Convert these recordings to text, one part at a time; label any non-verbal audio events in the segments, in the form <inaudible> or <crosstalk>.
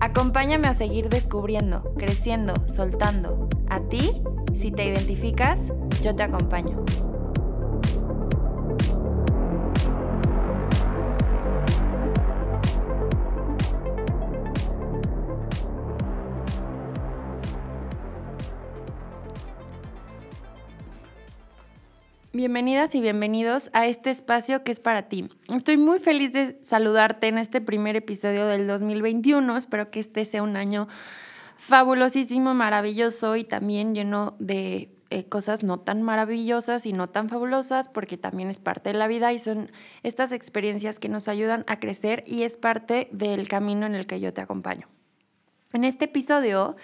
Acompáñame a seguir descubriendo, creciendo, soltando. A ti, si te identificas, yo te acompaño. Bienvenidas y bienvenidos a este espacio que es para ti. Estoy muy feliz de saludarte en este primer episodio del 2021. Espero que este sea un año fabulosísimo, maravilloso y también lleno de eh, cosas no tan maravillosas y no tan fabulosas, porque también es parte de la vida y son estas experiencias que nos ayudan a crecer y es parte del camino en el que yo te acompaño. En este episodio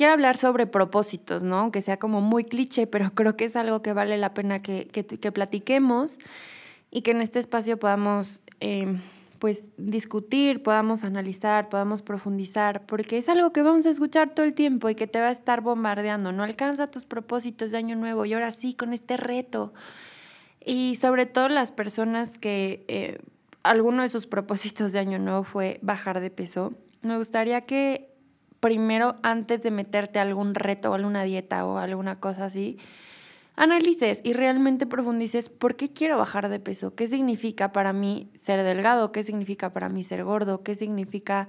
quiero hablar sobre propósitos, ¿no? Aunque sea como muy cliché, pero <laughs> creo que es algo que vale la pena que, que, platiquemos y que en este espacio podamos em, pues discutir, podamos analizar, podamos profundizar, porque es algo que vamos a escuchar todo el tiempo y que te va a estar bombardeando. No alcanza tus propósitos de año nuevo y ahora sí con este reto. Y sobre todo las personas que eh, alguno de sus propósitos de año nuevo fue bajar de peso. Me gustaría que primero, antes de meterte a algún reto o alguna dieta o alguna cosa así, analices y realmente profundices por qué quiero bajar de peso, qué significa para mí ser delgado, qué significa para mí ser gordo, qué significa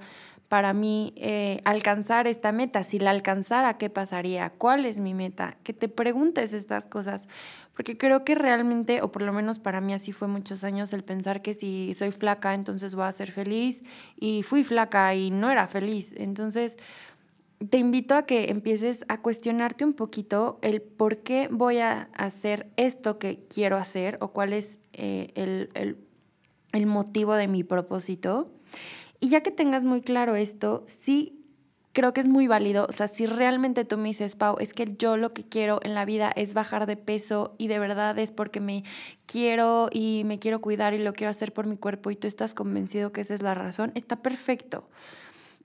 para mí eh, alcanzar esta meta, si la alcanzara, ¿qué pasaría? ¿Cuál es mi meta? Que te preguntes estas cosas, porque creo que realmente, o por lo menos para mí así fue muchos años, el pensar que si soy flaca, entonces voy a ser feliz, y fui flaca y no era feliz. Entonces, te invito a que empieces a cuestionarte un poquito el por qué voy a hacer esto que quiero hacer o cuál es eh, el, el, el motivo de mi propósito. Y ya que tengas muy claro esto, sí creo que es muy válido. O sea, si realmente tú me dices, Pau, es que yo lo que quiero en la vida es bajar de peso y de verdad es porque me quiero y me quiero cuidar y lo quiero hacer por mi cuerpo y tú estás convencido que esa es la razón, está perfecto.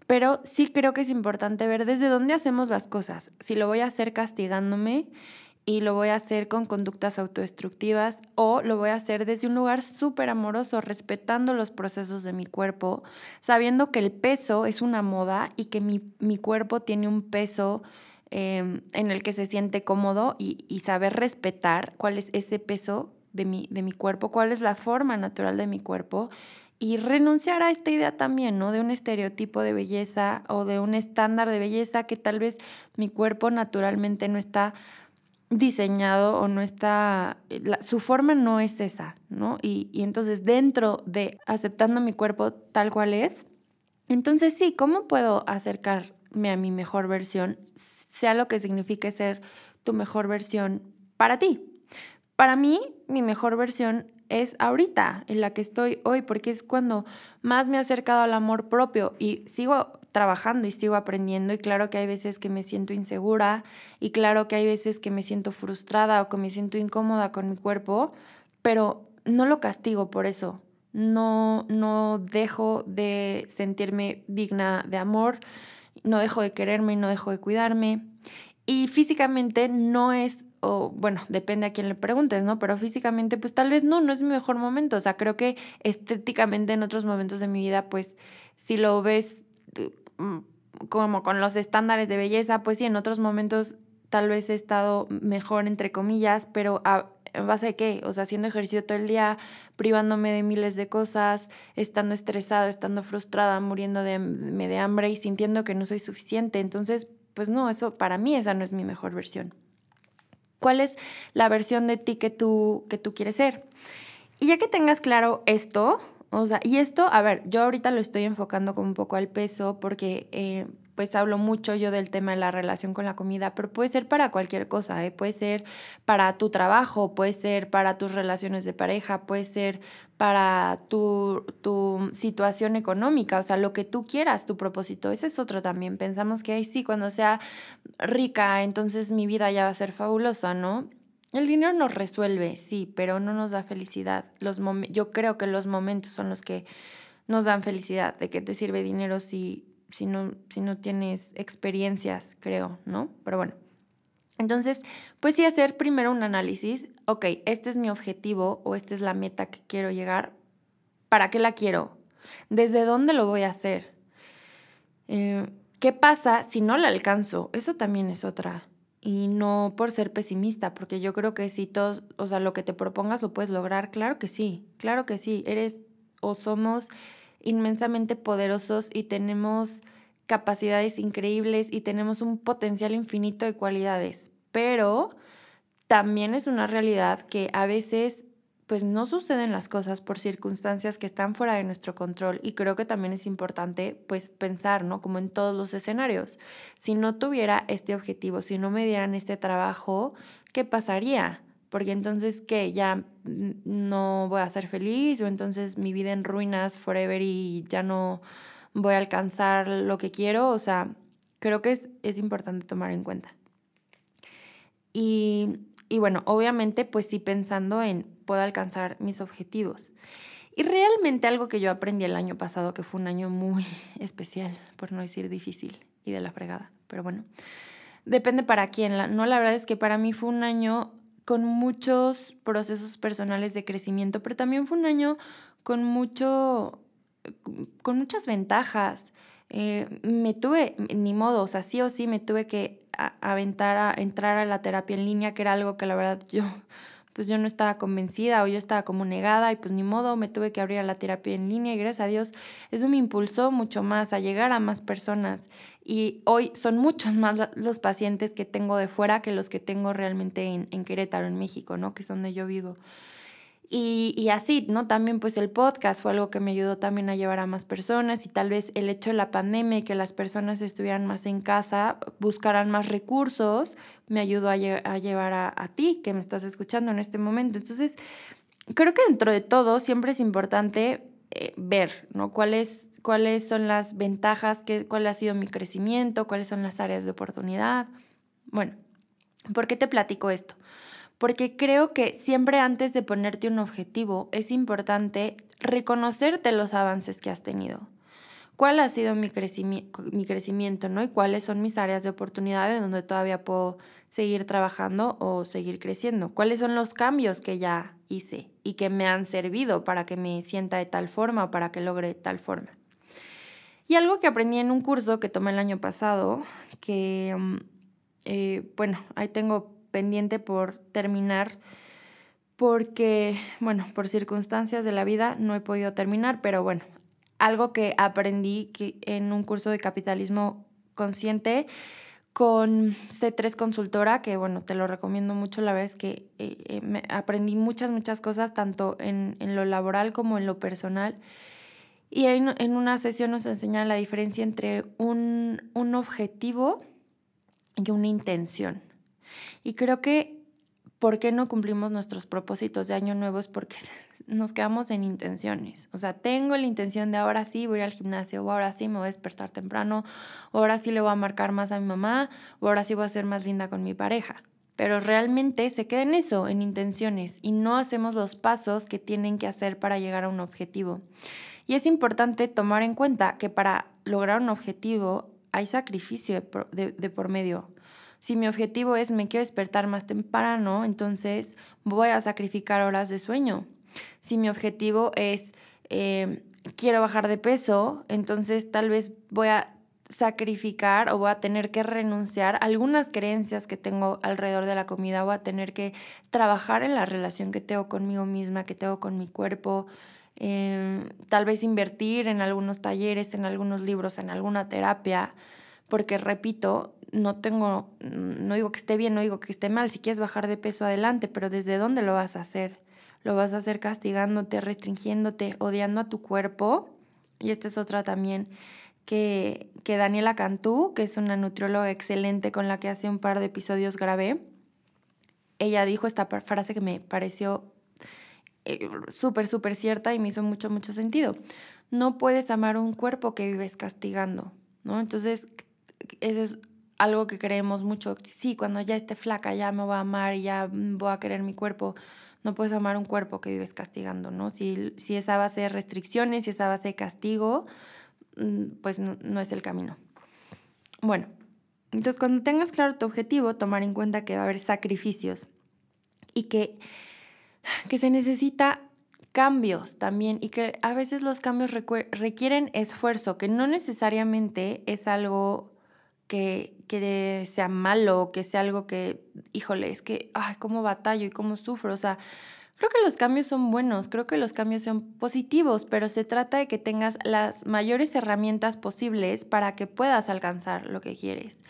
Pero sí creo que es importante ver desde dónde hacemos las cosas. Si lo voy a hacer castigándome y lo voy a hacer con conductas autodestructivas o lo voy a hacer desde un lugar súper amoroso, respetando los procesos de mi cuerpo, sabiendo que el peso es una moda y que mi, cuerpo tiene un peso em, en el que se siente cómodo y, y, saber respetar cuál es ese peso de mi, de mi cuerpo, cuál es la forma natural de mi cuerpo y renunciar a esta idea también, ¿no? De un estereotipo de belleza o de un estándar de belleza que tal vez mi cuerpo naturalmente no está diseñado o no está, su forma no es esa, ¿no? Y, y entonces dentro de aceptando mi cuerpo tal cual es, entonces sí, ¿cómo puedo acercarme a mi mejor versión, sea lo que signifique ser tu mejor versión para ti? Para mí, mi mejor versión es ahorita, en la que estoy hoy, porque es cuando más me he acercado al amor propio y sigo trabajando y sigo aprendiendo y claro que hay veces que me siento insegura y claro que hay veces que me siento frustrada o que me siento incómoda con mi cuerpo, pero no lo castigo por eso. No no dejo de sentirme digna de amor, no dejo de quererme, no dejo de cuidarme. Y físicamente no es o bueno, depende a quién le preguntes, ¿no? Pero físicamente, pues tal vez no, no es mi mejor momento. O sea, creo que estéticamente en otros momentos de mi vida, pues si lo ves mm, como con los estándares de belleza, pues sí, en otros momentos tal vez he estado mejor, entre comillas, pero a, base de qué? O sea, haciendo ejercicio todo el día, privándome de miles de cosas, estando estresado, estando frustrada, muriendo de, de hambre y sintiendo que no soy suficiente. Entonces, pues no, eso para mí esa no es mi mejor versión. ¿Cuál es la versión de ti que tú, que tú quieres ser? Y ya que tengas claro esto, o sea, y esto, a ver, yo ahorita lo estoy enfocando como un poco al peso porque eh, pues hablo mucho yo del tema de la relación con la comida, pero puede ser para cualquier cosa, ¿eh? puede ser para tu trabajo, puede ser para tus relaciones de pareja, puede ser para tu, tu situación económica, o sea, lo que tú quieras, tu propósito. Ese es otro también. Pensamos que, ay, sí, cuando sea rica, entonces mi vida ya va a ser fabulosa, ¿no? El dinero nos resuelve, sí, pero no nos da felicidad. Los yo creo que los momentos son los que nos dan felicidad. ¿De qué te sirve dinero si si no, si no tienes experiencias, creo, ¿no? Pero bueno. Entonces, pues sí, hacer primero un análisis. Ok, este es mi objetivo o esta es la meta que quiero llegar. ¿Para qué la quiero? ¿Desde dónde lo voy a hacer? Eh, ¿Qué pasa si no la alcanzo? Eso también es otra. Y no por ser pesimista, porque yo creo que si todos, o sea, lo que te propongas lo puedes lograr, claro que sí, claro que sí. Eres o somos inmensamente poderosos y tenemos capacidades increíbles y tenemos un potencial infinito de cualidades, pero también es una realidad que a veces pues no suceden las cosas por circunstancias que están fuera de nuestro control y creo que también es importante pues pensar, ¿no? Como en todos los escenarios. Si no tuviera este objetivo, si no me dieran este trabajo, ¿qué pasaría? Porque entonces que ya no voy a ser feliz o entonces mi vida en ruinas forever y ya no voy a alcanzar lo que quiero, o sea, creo que es, es importante tomar en cuenta. Y, y bueno, obviamente pues sí pensando en puedo alcanzar mis objetivos. Y realmente algo que yo aprendí el año pasado, que fue un año muy <laughs> especial, por no decir difícil y de la fregada, pero bueno, depende para quién. No, la verdad es que para mí fue un año con muchos procesos personales de crecimiento, pero también fue un año con mucho, con muchas ventajas. Eh, me tuve, ni modo, o sea, sí o sí me tuve que aventar a entrar a la terapia en línea, que era algo que la verdad yo pues yo no estaba convencida o yo estaba como negada y pues ni modo, me tuve que abrir a la terapia en línea y gracias a Dios eso me impulsó mucho más a llegar a más personas y hoy son muchos más los pacientes que tengo de fuera que los que tengo realmente en, en Querétaro, en México, ¿no? Que es donde yo vivo. Y, así, ¿no? También pues el podcast fue algo que me ayudó también a llevar a más personas y tal vez el hecho de la pandemia y que las personas estuvieran más en casa, buscaran más recursos, me ayudó a, llevar a, ti que me estás escuchando en este momento. Entonces, creo que dentro de todo siempre es importante eh, ver, ¿no? ¿Cuáles, cuáles son las ventajas, qué, cuál ha sido mi crecimiento, cuáles son las áreas de oportunidad. Bueno, ¿por qué te platico esto? Porque creo que siempre antes de ponerte un objetivo es importante reconocerte los avances que has tenido. ¿Cuál ha sido mi, mi crecimiento ¿no? y cuáles son mis áreas de oportunidad en donde todavía puedo seguir trabajando o seguir creciendo? ¿Cuáles son los cambios que ya hice y que me han servido para que me sienta de tal forma o para que logre tal forma? Y algo que aprendí en un curso que tomé el año pasado, que, mm, eh, bueno, ahí tengo pendiente por terminar porque, bueno, por circunstancias de la vida no he podido terminar, pero bueno, algo que aprendí que en un curso de capitalismo consciente con C3 Consultora, que bueno, te lo recomiendo mucho, la verdad es que eh, eh, aprendí muchas, muchas cosas, tanto en, en, lo laboral como en lo personal. Y en, en una sesión nos enseñan la diferencia entre un, un objetivo y una intención. Y creo que, ¿por qué no cumplimos nuestros propósitos de año nuevo? Es porque <laughs> nos quedamos en intenciones. O sea, tengo la intención de ahora sí voy al gimnasio, o ahora sí me voy a despertar temprano, o ahora sí le voy a marcar más a mi mamá, o ahora sí voy a ser más linda con mi pareja. Pero realmente se queda en eso, en intenciones, y no hacemos los pasos que tienen que hacer para llegar a un objetivo. Y es importante tomar en cuenta que para lograr un objetivo hay sacrificio de por medio. Si mi objetivo es me quiero despertar más temprano, entonces voy a sacrificar horas de sueño. Si mi objetivo es eh, quiero bajar de peso, entonces tal vez voy a sacrificar o voy a tener que renunciar a algunas creencias que tengo alrededor de la comida, voy a tener que trabajar en la relación que tengo conmigo misma, que tengo con mi cuerpo, eh, tal vez invertir en algunos talleres, en algunos libros, en alguna terapia, porque repito, no tengo, no digo que esté bien, no digo que esté mal, si quieres bajar de peso adelante, pero ¿desde dónde lo vas a hacer? ¿Lo vas a hacer castigándote, restringiéndote, odiando a tu cuerpo? Y esta es otra también que, que Daniela Cantú, que es una nutrióloga excelente con la que hace un par de episodios grabé, ella dijo esta frase que me pareció eh, súper, súper cierta y me hizo mucho, mucho sentido. No puedes amar un cuerpo que vives castigando, ¿no? Entonces, eso es algo que creemos mucho. Sí, cuando ya esté flaca, ya me voy a amar y ya voy a querer mi cuerpo. No puedes amar un cuerpo que vives castigando, ¿no? Si, si esa base de restricciones, si esa base de castigo, mm, pues no, no es el camino. Bueno, entonces cuando tengas claro tu objetivo, tomar en cuenta que va a haber sacrificios y que, que se necesita cambios también y que a veces los cambios requieren esfuerzo, que no necesariamente es algo que, que sea malo, que sea algo que, híjole, es que, ay, cómo batallo y cómo sufro. O sea, creo que los cambios son buenos, creo que los cambios son positivos, pero se trata de que tengas las mayores herramientas posibles para que puedas alcanzar lo que quieres.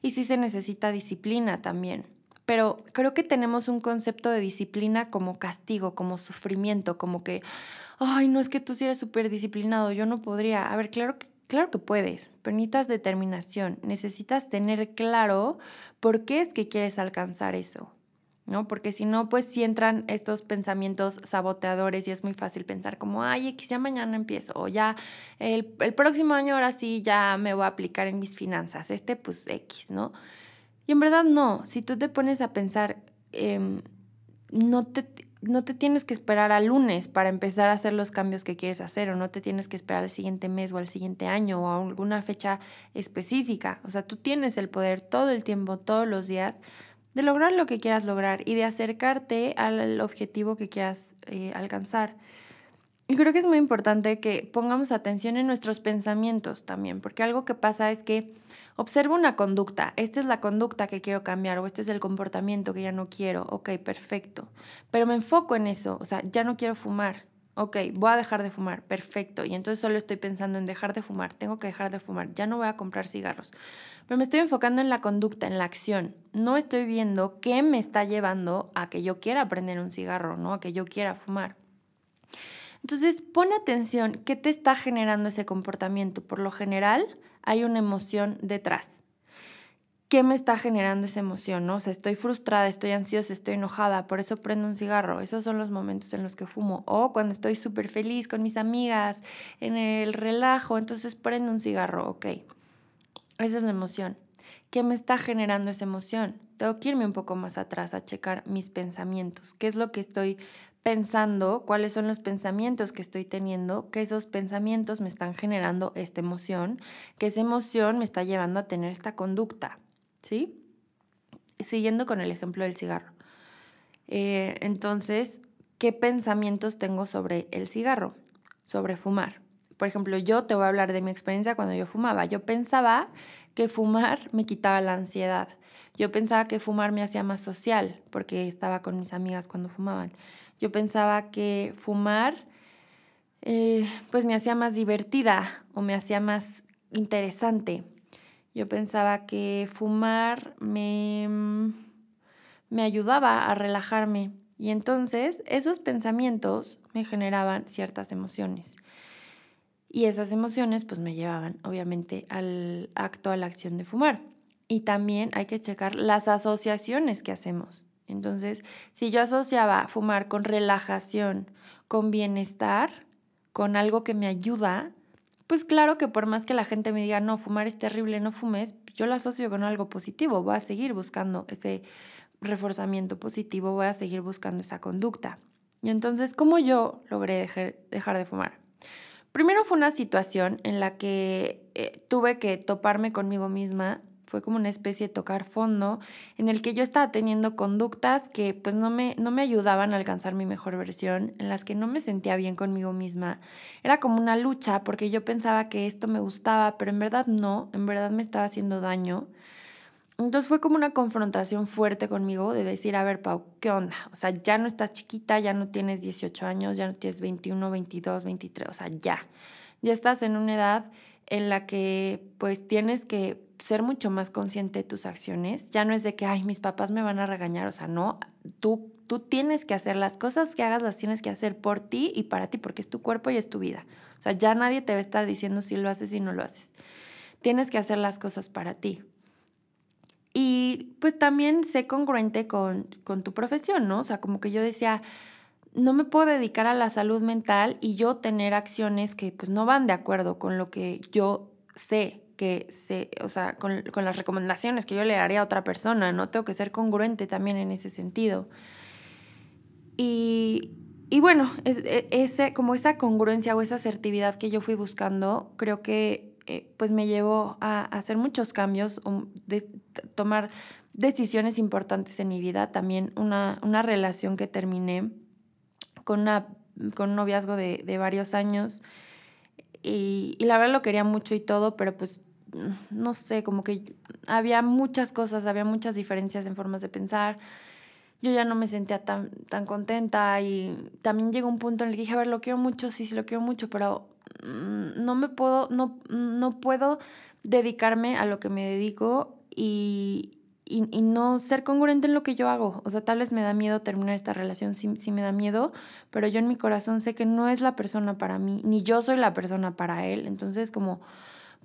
Y sí se necesita disciplina también. Pero creo que tenemos un concepto de disciplina como castigo, como sufrimiento, como que, ay, no es que tú sí eres súper disciplinado, yo no podría. A ver, claro que Claro que puedes, pero necesitas determinación, necesitas tener claro por qué es que quieres alcanzar eso, ¿no? Porque si no, pues si entran estos pensamientos saboteadores y es muy fácil pensar como, ay, ya mañana empiezo, o ya el, el próximo año ahora sí ya me voy a aplicar en mis finanzas, este pues X, ¿no? Y en verdad no, si tú te pones a pensar, em, no te no te tienes que esperar al lunes para empezar a hacer los cambios que quieres hacer o no te tienes que esperar al siguiente mes o al siguiente año o a alguna fecha específica. O sea, tú tienes el poder todo el tiempo, todos los días, de lograr lo que quieras lograr y de acercarte al objetivo que quieras eh, alcanzar. Y creo que es muy importante que pongamos atención en nuestros pensamientos también, porque algo que pasa es que Observo una conducta. Esta es la conducta que quiero cambiar o este es el comportamiento que ya no quiero. Ok, perfecto. Pero me enfoco en eso. O sea, ya no quiero fumar. Ok, voy a dejar de fumar. Perfecto. Y entonces solo estoy pensando en dejar de fumar. Tengo que dejar de fumar. Ya no voy a comprar cigarros. Pero me estoy enfocando en la conducta, en la acción. No estoy viendo qué me está llevando a que yo quiera prender un cigarro, ¿no? A que yo quiera fumar. Entonces, pon atención, ¿qué te está generando ese comportamiento? Por lo general, hay una emoción detrás. ¿Qué me está generando esa emoción? ¿no? O sea, estoy frustrada, estoy ansiosa, estoy enojada, por eso prendo un cigarro. Esos son los momentos en los que fumo. O cuando estoy súper feliz con mis amigas, en el relajo, entonces prendo un cigarro. Ok, esa es la emoción. ¿Qué me está generando esa emoción? Tengo que irme un poco más atrás a checar mis pensamientos. ¿Qué es lo que estoy pensando cuáles son los pensamientos que estoy teniendo, que esos pensamientos me están generando esta emoción, que esa emoción me está llevando a tener esta conducta, ¿sí? Siguiendo con el ejemplo del cigarro. Eh, entonces, ¿qué pensamientos tengo sobre el cigarro? Sobre fumar. Por ejemplo, yo te voy a hablar de mi experiencia cuando yo fumaba. Yo pensaba que fumar <laughs> me quitaba la ansiedad. Yo pensaba que fumar me hacía más social porque estaba con mis amigas cuando fumaban. Yo pensaba que fumar eh, pues me hacía más divertida o me hacía más interesante. Yo pensaba que fumar me, me ayudaba a relajarme y entonces esos pensamientos me generaban ciertas emociones. Y esas emociones pues me llevaban obviamente al acto, a la acción de fumar. Y también hay que checar las asociaciones que hacemos. Entonces, si yo asociaba fumar con relajación, con bienestar, con algo que me ayuda, pues claro que por más que la gente me diga, no, fumar es terrible, no fumes, yo lo asocio con algo positivo, voy a seguir buscando ese reforzamiento positivo, voy a seguir buscando esa conducta. Y entonces, ¿cómo yo logré dejar, dejar de fumar? Primero fue una situación en la que eh, tuve que toparme conmigo misma fue como una especie de tocar fondo en el que yo estaba teniendo conductas que pues no me, no me ayudaban a alcanzar mi mejor versión, en las que no me sentía bien conmigo misma. Era como una lucha porque yo pensaba que esto me gustaba, pero en verdad no, en verdad me estaba haciendo daño. Entonces fue como una confrontación fuerte conmigo de decir, a ver, Pau, ¿qué onda? O sea, ya no estás chiquita, ya no tienes 18 años, ya no tienes 21, 22, 23, o sea, ya. Ya estás en una edad en la que pues tienes que ser mucho más consciente de tus acciones. Ya no es de que, ay, mis papás me van a regañar, o sea, no, tú, tú tienes que hacer las cosas que hagas, las tienes que hacer por ti y para ti, porque es tu cuerpo y es tu vida. O sea, ya nadie te va a estar diciendo si lo haces y no lo haces. Tienes que hacer las cosas para ti. Y pues también sé congruente con, con tu profesión, ¿no? O sea, como que yo decía, no me puedo dedicar a la salud mental y yo tener acciones que pues no van de acuerdo con lo que yo sé que sé, o sea, con, con, las recomendaciones que yo le haría a otra persona, ¿no? Tengo que ser congruente también en ese sentido. Y, y bueno, es, e, ese, como esa congruencia o esa asertividad que yo fui buscando, creo que eh, pues me llevó a, hacer muchos cambios, de, tomar decisiones importantes en mi vida, también una, una relación que terminé con, una, con un noviazgo de, de varios años y, y, la verdad lo quería mucho y todo, pero pues no sé, como que había muchas cosas, había muchas diferencias en formas de pensar. Yo ya no me sentía tan, tan contenta y también llegó un punto en el que dije, a ver, lo quiero mucho, sí, sí, lo quiero mucho, pero mm, no me puedo, no, no puedo dedicarme a lo que me dedico y, y, y, no ser congruente en lo que yo hago. O sea, tal vez me da miedo terminar esta relación, sí, sí, me da miedo, pero yo en mi corazón sé que no es la persona para mí, ni yo soy la persona para él. Entonces, como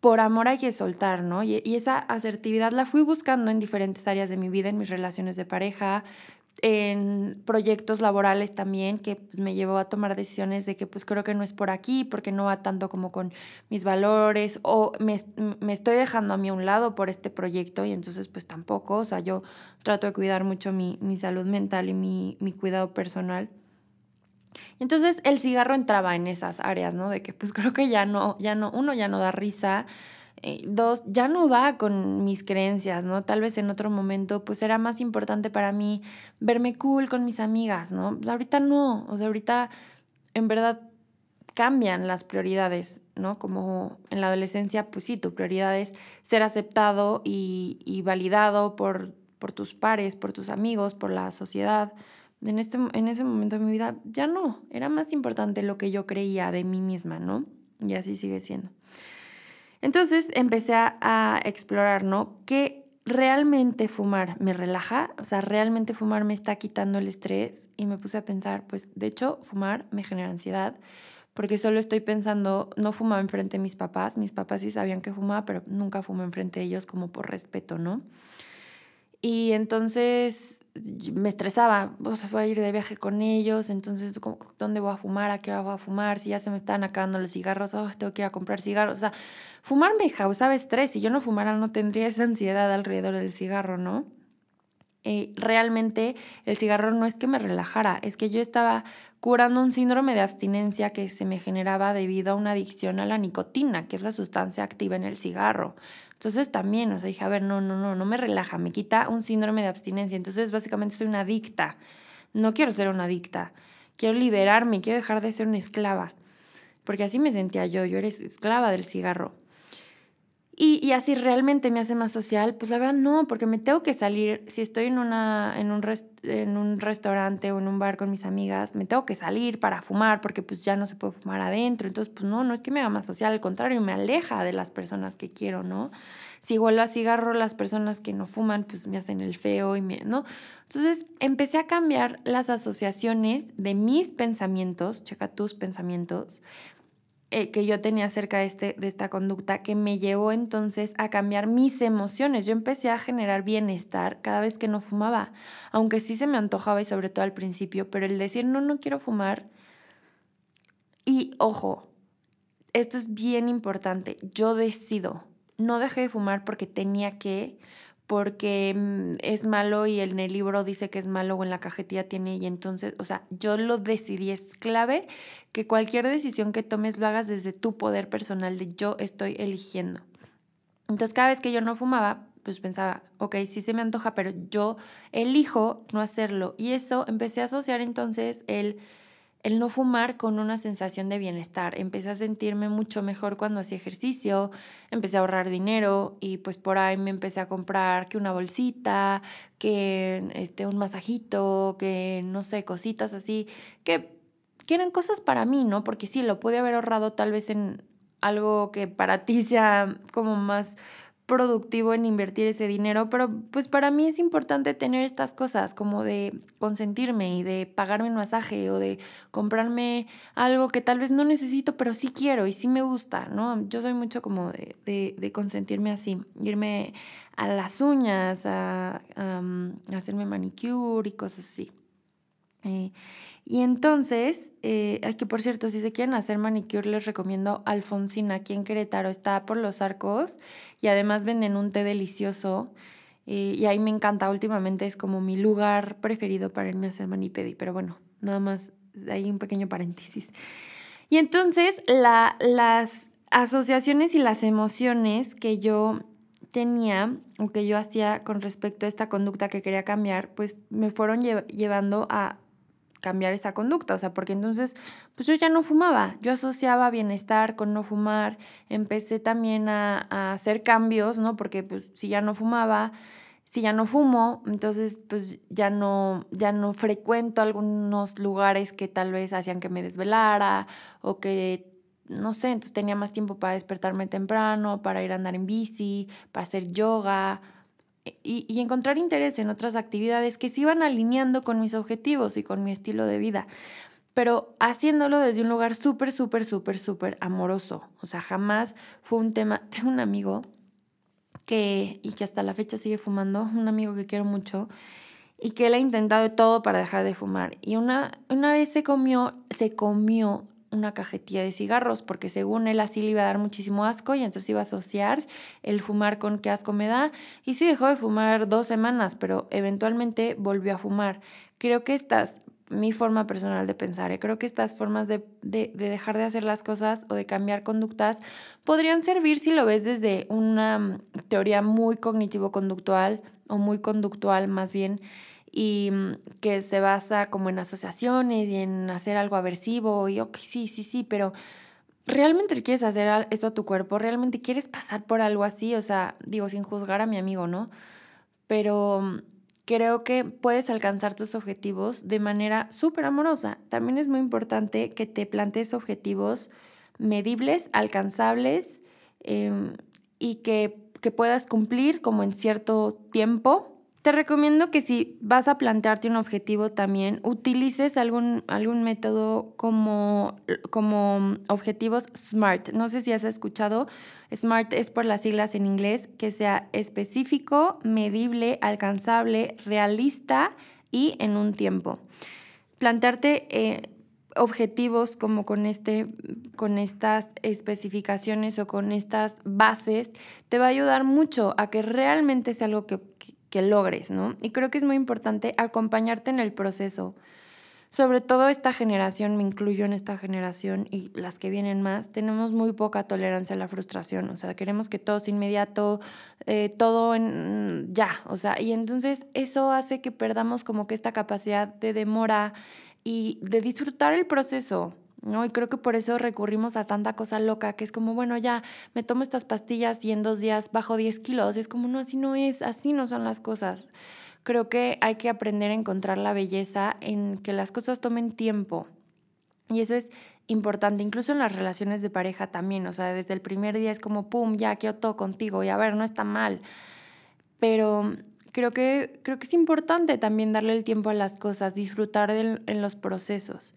por amor hay que soltar, ¿no? Y, esa asertividad la fui buscando en diferentes áreas de mi vida, en mis relaciones de pareja, en proyectos laborales también, que pues, me llevó a tomar decisiones de que pues creo que no es por aquí, porque no va tanto como con mis valores, o me, me estoy dejando a mí a un lado por este proyecto y entonces pues tampoco, o sea, yo trato de cuidar mucho mi, mi salud mental y mi, mi cuidado personal. Entonces el cigarro entraba en esas áreas, ¿no? De que pues <laughs> creo que ya no, ya no, uno ya no da risa, eh, dos, ya no va con mis creencias, ¿no? Tal vez en otro momento pues era más importante para mí verme cool con mis amigas, ¿no? Ahorita no, o sea, ahorita en verdad cambian las prioridades, ¿no? Como en la adolescencia, pues sí, tu prioridad es ser aceptado y, y validado por, por tus pares, por tus amigos, por la sociedad en, este, en ese momento de mi vida ya no, era más importante lo que yo creía de mí misma, ¿no? Y así sigue siendo. Entonces empecé a, explorar, ¿no? ¿Qué realmente fumar me relaja? O sea, realmente fumar me está quitando el estrés y me puse a pensar, pues de hecho fumar me genera ansiedad porque solo estoy pensando, no fumaba enfrente de mis papás, mis papás sí sabían que fumaba, pero nunca fumé enfrente de ellos como por respeto, ¿no? Y entonces me estresaba, o sea, voy a ir de viaje con ellos, entonces, ¿dónde voy a fumar? ¿A qué hora voy a fumar? Si ya se me están acabando los cigarros, oh, tengo que ir a comprar cigarros. O sea, fumar me causaba estrés. Si yo no fumara, no tendría esa ansiedad alrededor del cigarro, ¿no? Eh, realmente el cigarro no es que me relajara, es que yo estaba curando un síndrome de abstinencia que se me generaba debido a una adicción a la nicotina, que es la sustancia activa en el cigarro. Entonces también, o sea, dije, a ver, no, no, no, no me relaja, me quita un síndrome de abstinencia. Entonces básicamente soy una adicta. No quiero ser una adicta. Quiero liberarme, quiero dejar de ser una esclava. Porque así me sentía yo, yo era esclava del cigarro. Y, y, así realmente me hace más social, pues la verdad no, porque me tengo que salir, si estoy en, una, en, un en un restaurante o en un bar con mis amigas, me tengo que salir para fumar, porque pues ya no se puede fumar adentro, entonces pues no, no es que me haga más social, al contrario, me aleja de las personas que quiero, ¿no? Si vuelvo a cigarro, las personas que no fuman, pues me hacen el feo y me, ¿no? Entonces empecé a cambiar las asociaciones de mis pensamientos, checa tus pensamientos, eh, que yo tenía acerca este, de esta conducta que me llevó entonces a cambiar mis emociones. Yo empecé a generar bienestar cada vez que no fumaba, aunque sí se me antojaba y sobre todo al principio, pero el decir no, no quiero fumar. Y ojo, esto es bien importante, yo decido, no dejé de fumar porque tenía que, porque mm, es malo y en el libro dice que es malo o en la cajetilla tiene y entonces, o sea, yo lo decidí, es clave que cualquier decisión que tomes lo hagas desde tu poder personal de yo estoy eligiendo. Entonces cada vez que yo no fumaba, pues pensaba, ok, sí se me antoja, pero yo elijo no hacerlo. Y eso empecé a asociar entonces el el no fumar con una sensación de bienestar. Empecé a sentirme mucho mejor cuando hacía ejercicio, empecé a ahorrar dinero y pues por ahí me empecé a comprar que una bolsita, que este, un masajito, que no sé, cositas así, que, que eran cosas para mí, ¿no? Porque sí, lo pude haber ahorrado tal vez en algo que para <laughs> ti sea como más productivo en invertir ese dinero, pero pues para mí es importante tener estas cosas como de consentirme y de pagarme un masaje o de comprarme algo que tal vez no necesito, pero sí quiero y sí me gusta, ¿no? Yo soy mucho como de, consentirme así, irme a las uñas, a, hacerme manicure y cosas así. Eh, y entonces, eh, que por cierto, si se quieren hacer manicure, les recomiendo Alfonsina aquí en Querétaro. Está por los arcos y además venden un té delicioso. Eh, y ahí me encanta. Últimamente es como mi lugar preferido para irme a hacer manipedi. Pero bueno, nada más, hay un pequeño paréntesis. Y entonces, la, las asociaciones y las emociones que yo tenía o que yo hacía con respecto a esta conducta que quería cambiar, pues me fueron llevando a cambiar esa conducta, o sea, porque entonces, pues yo ya no fumaba, yo asociaba bienestar con no fumar, empecé también a, hacer cambios, ¿no? Porque pues si ya no fumaba, si ya no fumo, entonces pues ya no, ya no frecuento algunos lugares que tal vez hacían que me desvelara o que, no sé, entonces tenía más tiempo para despertarme temprano, para ir a andar en bici, para hacer yoga, y, encontrar interés en otras actividades que se iban alineando con mis objetivos y con mi estilo de vida, pero haciéndolo desde un lugar súper, súper, súper, súper amoroso. O sea, jamás fue un tema. <laughs> Tengo un amigo que, y que hasta la fecha sigue fumando, un amigo que quiero mucho, y que él ha intentado todo para dejar de fumar. Y una, una vez se comió, se comió una cajetilla de cigarros, porque según él así le iba a dar muchísimo asco y entonces iba a asociar el fumar con qué asco me da. Y sí dejó de fumar dos semanas, pero eventualmente volvió a fumar. Creo que estas, mi forma personal de pensar, ¿eh? creo que estas formas de, de, de dejar de hacer las cosas o de cambiar conductas podrían servir si lo ves desde una teoría muy cognitivo-conductual o muy conductual más bien y mm, que se basa como en asociaciones y en hacer algo aversivo y ok, sí, sí, sí, pero ¿realmente quieres hacer eso a tu cuerpo? ¿Realmente quieres pasar por algo así? O sea, digo, sin juzgar a mi amigo, ¿no? Pero mm, creo que puedes alcanzar tus objetivos de manera súper amorosa. También es muy importante que te plantees objetivos medibles, alcanzables em, y que, que puedas cumplir como en cierto tiempo te recomiendo que si vas a plantearte un objetivo también, utilices algún, algún método como, como objetivos SMART. No sé si has escuchado, SMART es por las siglas en inglés, que sea específico, medible, alcanzable, realista y en un tiempo. Plantearte... Eh, objetivos como con, este, con estas especificaciones o con estas bases, te va a ayudar mucho a que realmente sea algo que, que logres, ¿no? Y creo que es muy importante acompañarte en el proceso. Sobre todo esta generación, me incluyo en esta generación y las que vienen más, tenemos muy poca tolerancia a la frustración, o sea, queremos que todo sea inmediato, eh, todo en ya, o sea, y entonces eso hace que perdamos como que esta capacidad de demora y de disfrutar el proceso, ¿no? Y creo que por eso recurrimos a tanta cosa loca, que es como, bueno, ya me tomo estas pastillas y en dos días bajo 10 kilos. Y es como, no, así no es, así no son las cosas. Creo que hay que aprender a encontrar la belleza en que las cosas tomen tiempo. Y eso es importante, incluso en las relaciones de pareja también. O sea, desde el primer día es como, pum, ya quiero todo contigo. Y a ver, no está mal. Pero creo que, creo que es importante también darle el tiempo a las cosas, disfrutar en los procesos.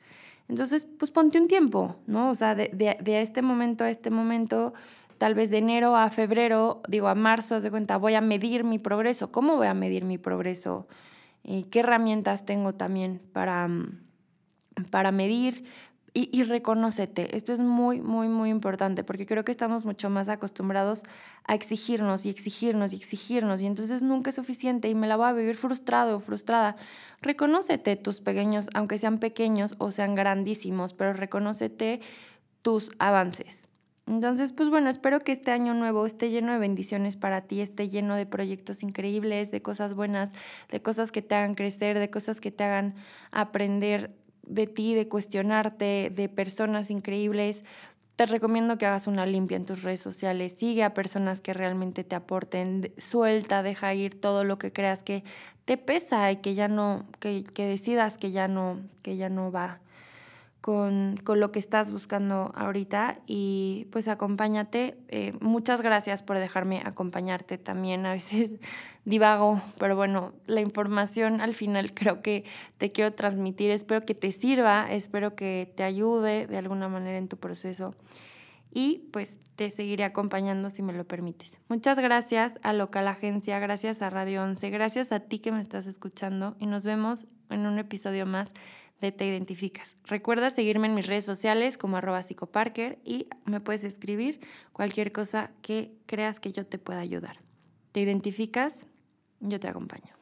Entonces, pues ponte un tiempo, ¿no? O sea, de, de, este momento a este momento, tal vez de enero a febrero, digo a marzo, haz de cuenta, voy a medir mi progreso. ¿Cómo voy a medir mi progreso? ¿Y ¿Qué herramientas tengo también para, para medir? Y, y reconócete. Esto es muy, muy, muy importante porque creo que estamos mucho más acostumbrados a exigirnos y exigirnos y exigirnos y entonces nunca es suficiente y me la voy a vivir frustrado o frustrada. Reconócete tus pequeños, aunque sean pequeños o sean grandísimos, pero reconócete tus avances. Entonces, pues bueno, espero que este año nuevo esté lleno de bendiciones para ti, esté lleno de proyectos increíbles, de cosas buenas, de cosas que te hagan crecer, de cosas que te hagan aprender de ti, de cuestionarte, de personas increíbles. Te recomiendo que hagas una limpia en tus redes sociales, sigue a personas que realmente te aporten, suelta, deja ir todo lo que creas que te pesa y que ya no, que, que decidas que ya no, que ya no va con, lo que estás buscando ahorita y pues acompáñate. Eh, muchas gracias por dejarme acompañarte también. A veces <laughs> divago, pero bueno, la información al final creo que te quiero transmitir. Espero que te sirva, espero que te ayude de alguna manera en tu proceso y pues te seguiré acompañando si me lo permites. Muchas gracias a Local Agencia, gracias a Radio 11, gracias a ti que me estás escuchando y nos vemos en un episodio más Te Identificas. Recuerda seguirme en mis redes sociales como arroba psicoparker y me puedes escribir cualquier cosa que creas que yo te pueda ayudar. ¿Te identificas? Yo te acompaño.